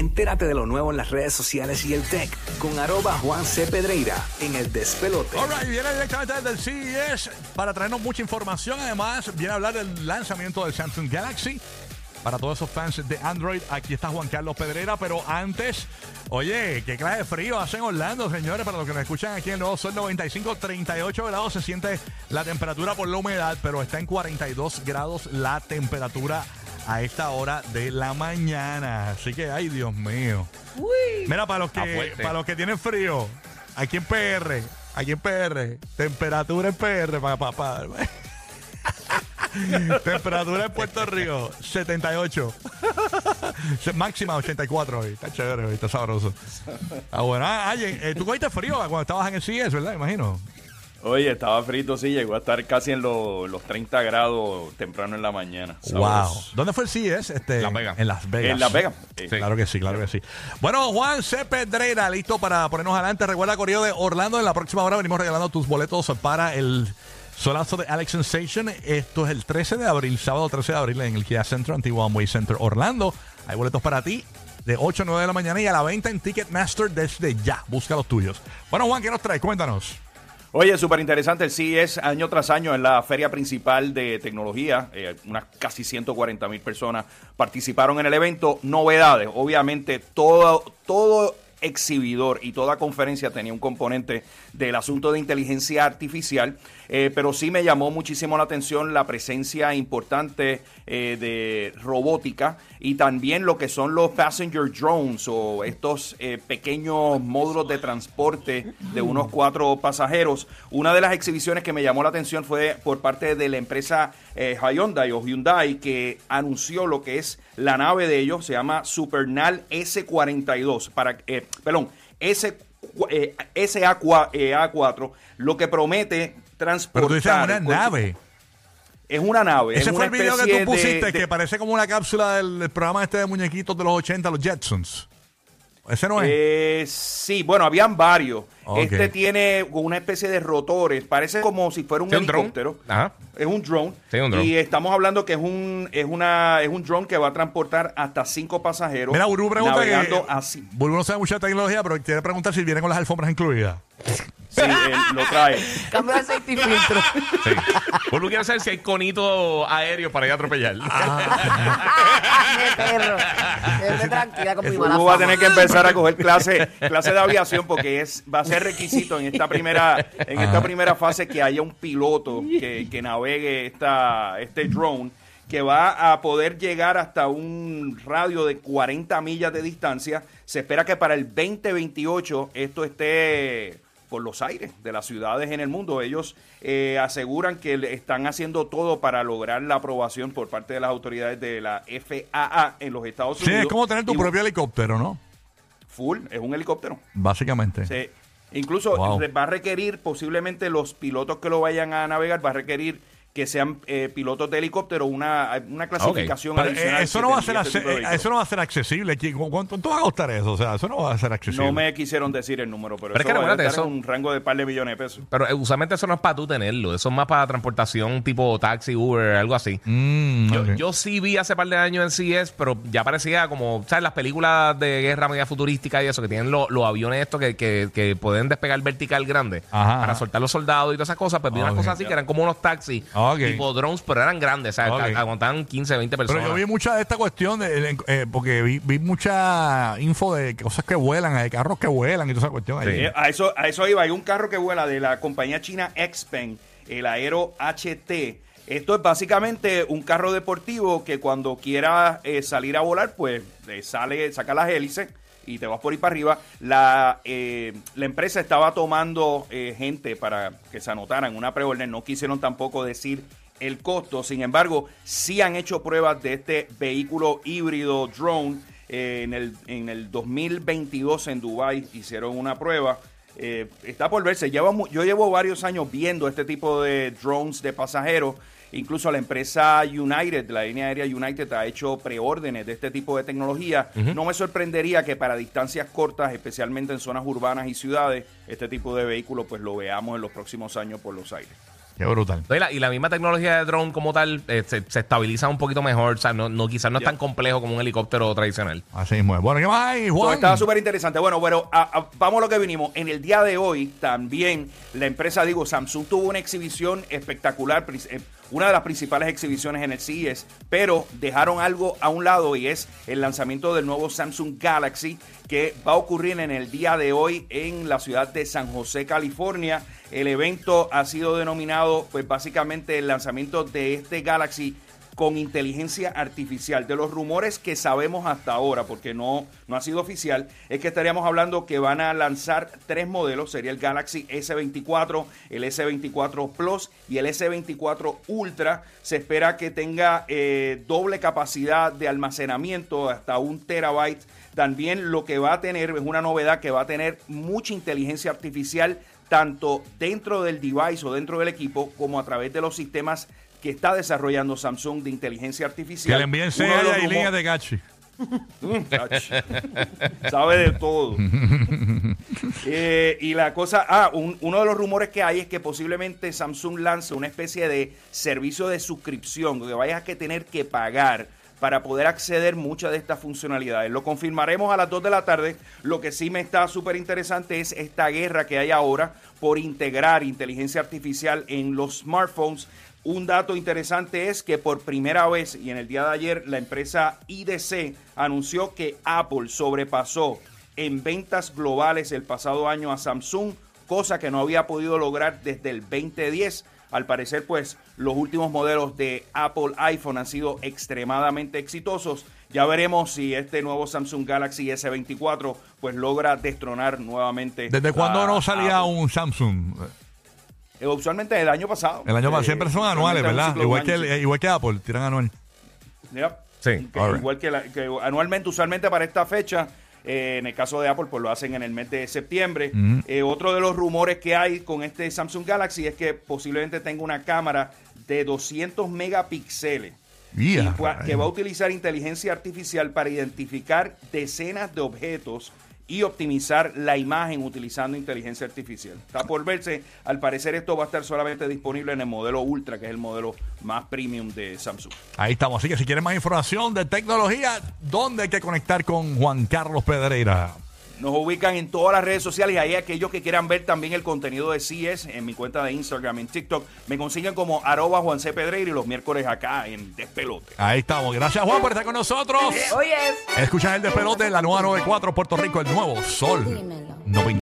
Entérate de lo nuevo en las redes sociales y el tech con arroba Juan C. Pedreira en el despelote. Alright, viene directamente desde el CES para traernos mucha información. Además, viene a hablar del lanzamiento del Samsung Galaxy. Para todos esos fans de Android, aquí está Juan Carlos Pedrera. Pero antes, oye, qué clase de frío hace en Orlando, señores. Para los que nos escuchan aquí en el Nuevo Sol 95, 38 grados se siente la temperatura por la humedad, pero está en 42 grados la temperatura a esta hora de la mañana. Así que, ay, Dios mío. Mira, para los que para los que tienen frío, aquí en PR, aquí en PR, temperatura en PR para papá. temperatura en Puerto Rico, 78. Máxima 84 hoy. Está chévere hoy, está sabroso. Ah, bueno. Ah, oye, eh, tú cogiste frío cuando estabas en el CES, ¿verdad? Imagino. Oye, estaba frito, sí, llegó a estar casi en lo- los 30 grados temprano en la mañana. Wow. Sabroso. ¿Dónde fue el CES? Este, Las Vegas. En Las Vegas. En Las Vegas. Sí. Claro que sí, claro que sí. Bueno, Juan C. Pedreira, listo para ponernos adelante. Recuerda, Correo de Orlando, en la próxima hora venimos regalando tus boletos para el solazo de Alex Sensation. Esto es el 13 de abril, sábado 13 de abril en el Kia Center, Antigua Amway Center, Orlando. Hay boletos para ti de 8 a 9 de la mañana y a la venta en Ticketmaster desde ya. Busca los tuyos. Bueno, Juan, ¿qué nos traes? Cuéntanos. Oye, súper interesante. El CES año tras año en la feria principal de tecnología. eh, unas casi 140 mil personas participaron en el evento. Novedades. Obviamente, todo, todo exhibidor y toda conferencia tenía un componente del asunto de inteligencia artificial, eh, pero sí me llamó muchísimo la atención la presencia importante eh, de robótica y también lo que son los passenger drones o estos eh, pequeños módulos de transporte de unos cuatro pasajeros. Una de las exhibiciones que me llamó la atención fue por parte de la empresa Hyundai o Hyundai que anunció lo que es la nave de ellos, se llama Supernal S42, para, eh, perdón, S, eh, SA4, lo que promete transportar. Pero tú dices una nave. Es una nave. Ese es fue una el video que tú pusiste de- de- que parece como una cápsula del, del programa este de muñequitos de los 80, los Jetsons. Ese no es. Eh, sí, bueno, habían varios. Este tiene una especie de rotores, parece como si fuera un helicóptero. Ajá. Es un drone. Sí, un drone. Y estamos hablando que es un es una es un drone que va a transportar hasta cinco pasajeros. Mira, Burbu pregunta que. así. Burbu no sabe mucha tecnología, pero quiere preguntar si viene con las alfombras incluidas. Sí, él lo trae. Cambio de aceite y filtro. Sí. Vuelvo quiero saber si hay conito aéreo para ir a atropellar. ¡Qué perro! Quédate tranquila con mi mala Burbu va a tener que empezar a coger clase, clase de aviación porque es va a ser requisito en esta primera en esta primera fase que haya un piloto que, que navegue esta este drone que va a poder llegar hasta un radio de 40 millas de distancia. Se espera que para el 2028 esto esté por los aires de las ciudades en el mundo. Ellos eh, aseguran que están haciendo todo para lograr la aprobación por parte de las autoridades de la FAA en los Estados Sí, Unidos. es como tener tu Y- propio helicóptero, ¿no? Full, es un helicóptero. Básicamente. Sí. Incluso Wow. va a requerir, posiblemente los pilotos que lo vayan a navegar, va a requerir que sean eh, pilotos de helicóptero, una, una clasificación Pero, eh, adicional. eso, no va a ser este eso no va a ser accesible. ¿Qui- cu- ¿Cuánto, va a costar eso? O sea, eso no va a ser accesible. No me quisieron decir el número, pero, Pero es eso que va a recuérdate, estar eso- en un rango de par de millones de pesos. Pero eh, usualmente eso no es para tú tenerlo. Eso es más para transportación tipo taxi, Uber, algo así. Mm, Yo, yo sí vi hace par de años en CES, pero ya parecía como, ¿sabes? Las películas de guerra media futurística y eso, que tienen lo- los aviones estos que, que, que pueden despegar vertical grande Ajá, para ajá. soltar los soldados y todas esas cosas. Pues vi unas Ok. cosas así que eran como unos taxis, Tipo drones, pero eran grandes, Aguantaban 15, 20 personas. Pero yo vi mucha de esta cuestión, de, eh, porque vi, vi mucha info de cosas que vuelan, de carros que vuelan y toda esa cuestión. ahí. Eh, a, eso, a eso iba. Hay un carro que vuela de la compañía china Xpeng, el Aero HT. Esto es básicamente un carro deportivo que cuando quiera eh, salir a volar, pues eh, sale, saca las hélices y te vas por ahí para arriba. La, eh, la empresa estaba tomando eh, gente para que se anotaran una preorden. No quisieron tampoco decir el costo. Sin embargo, sí han hecho pruebas de este vehículo híbrido drone. Eh, en, el, en el 2022 en Dubai hicieron una prueba. Está por verse. Yo llevo varios años viendo este tipo de drones de pasajeros. Incluso la empresa United, la línea aérea United, ha hecho preórdenes de este tipo de tecnología. No me sorprendería que para distancias cortas, especialmente en zonas urbanas y ciudades, este tipo de vehículos pues lo veamos en los próximos años por los aires. Qué brutal. Y la, y la misma tecnología de drone como tal eh, se, se estabiliza un poquito mejor. O sea, no, no, quizás no es tan complejo como un helicóptero tradicional. Así mismo es. Bueno, ¿qué más hay, Juan? estaba súper interesante. Bueno, pero a- a- vamos a lo que vinimos. En el día de hoy también la empresa, digo, Samsung tuvo una exhibición espectacular, eh, una de las principales exhibiciones en el CES, pero dejaron algo a un lado y es el lanzamiento del nuevo Samsung Galaxy que va a ocurrir en el día de hoy en la ciudad de San José, California. El evento ha sido denominado, pues básicamente el lanzamiento de este Galaxy con inteligencia artificial. De los rumores que sabemos hasta ahora, porque no, no ha sido oficial, es que estaríamos hablando que van a lanzar tres modelos. Sería el Galaxy S24, el S24 Plus y el S24 Ultra. Se espera que tenga eh, doble capacidad de almacenamiento, hasta un terabyte. También lo que va a tener es una novedad que va a tener mucha inteligencia artificial tanto dentro del device o dentro del equipo como a través de los sistemas que está desarrollando Samsung de inteligencia artificial. Que le envíen sella y rumor- línea de gachi. Ach. Sabe de todo. Eh, y la cosa, ah, un- uno de los rumores que hay es que posiblemente Samsung lance una especie de servicio de suscripción, que vayas a tener que pagar para poder acceder muchas de estas funcionalidades. Lo confirmaremos a las 2 de la tarde. Lo que sí me está súper interesante es esta guerra que hay ahora por integrar inteligencia artificial en los smartphones. Un dato interesante es que por primera vez y en el día de ayer la empresa IDC anunció que Apple sobrepasó en ventas globales el pasado año a Samsung, cosa que no había podido lograr desde el 2010. Al parecer, pues los últimos modelos de Apple iPhone han sido extremadamente exitosos. Ya veremos si este nuevo Samsung Galaxy S24 pues logra destronar nuevamente. ¿Desde cuándo no salía Apple. un Samsung? Eh, usualmente el año pasado. El año pasado. Eh, Siempre son anuales, ¿verdad? Igual que, el- eh, igual que Apple, tiran anual. Yep. Sí. Que igual que, la- que anualmente, usualmente para esta fecha, eh, en el caso de Apple, pues lo hacen en el mes de septiembre. Eh, otro de los rumores que hay con este Samsung Galaxy es que posiblemente tenga una cámara de 200 megapíxeles. y Yeah, cua- que va a utilizar inteligencia artificial para identificar decenas de objetos y optimizar la imagen utilizando inteligencia artificial. Está por verse, al parecer esto va a estar solamente disponible en el modelo Ultra, que es el modelo más premium de Samsung. Ahí estamos. Así que si quieren más información de tecnología, ¿dónde hay que conectar con Juan Carlos Pedreira? Nos ubican en todas las redes sociales y ahí aquellos que quieran ver también el contenido de CES en mi cuenta de Instagram, en TikTok, me consiguen como arroba Juan C. Pedreira y los miércoles acá en Despelote. Ahí estamos. Gracias, Juan, por estar con nosotros. Oye. Escuchas el despelote en la nueva 94 Puerto Rico, el nuevo Sol. Dímelo. 90.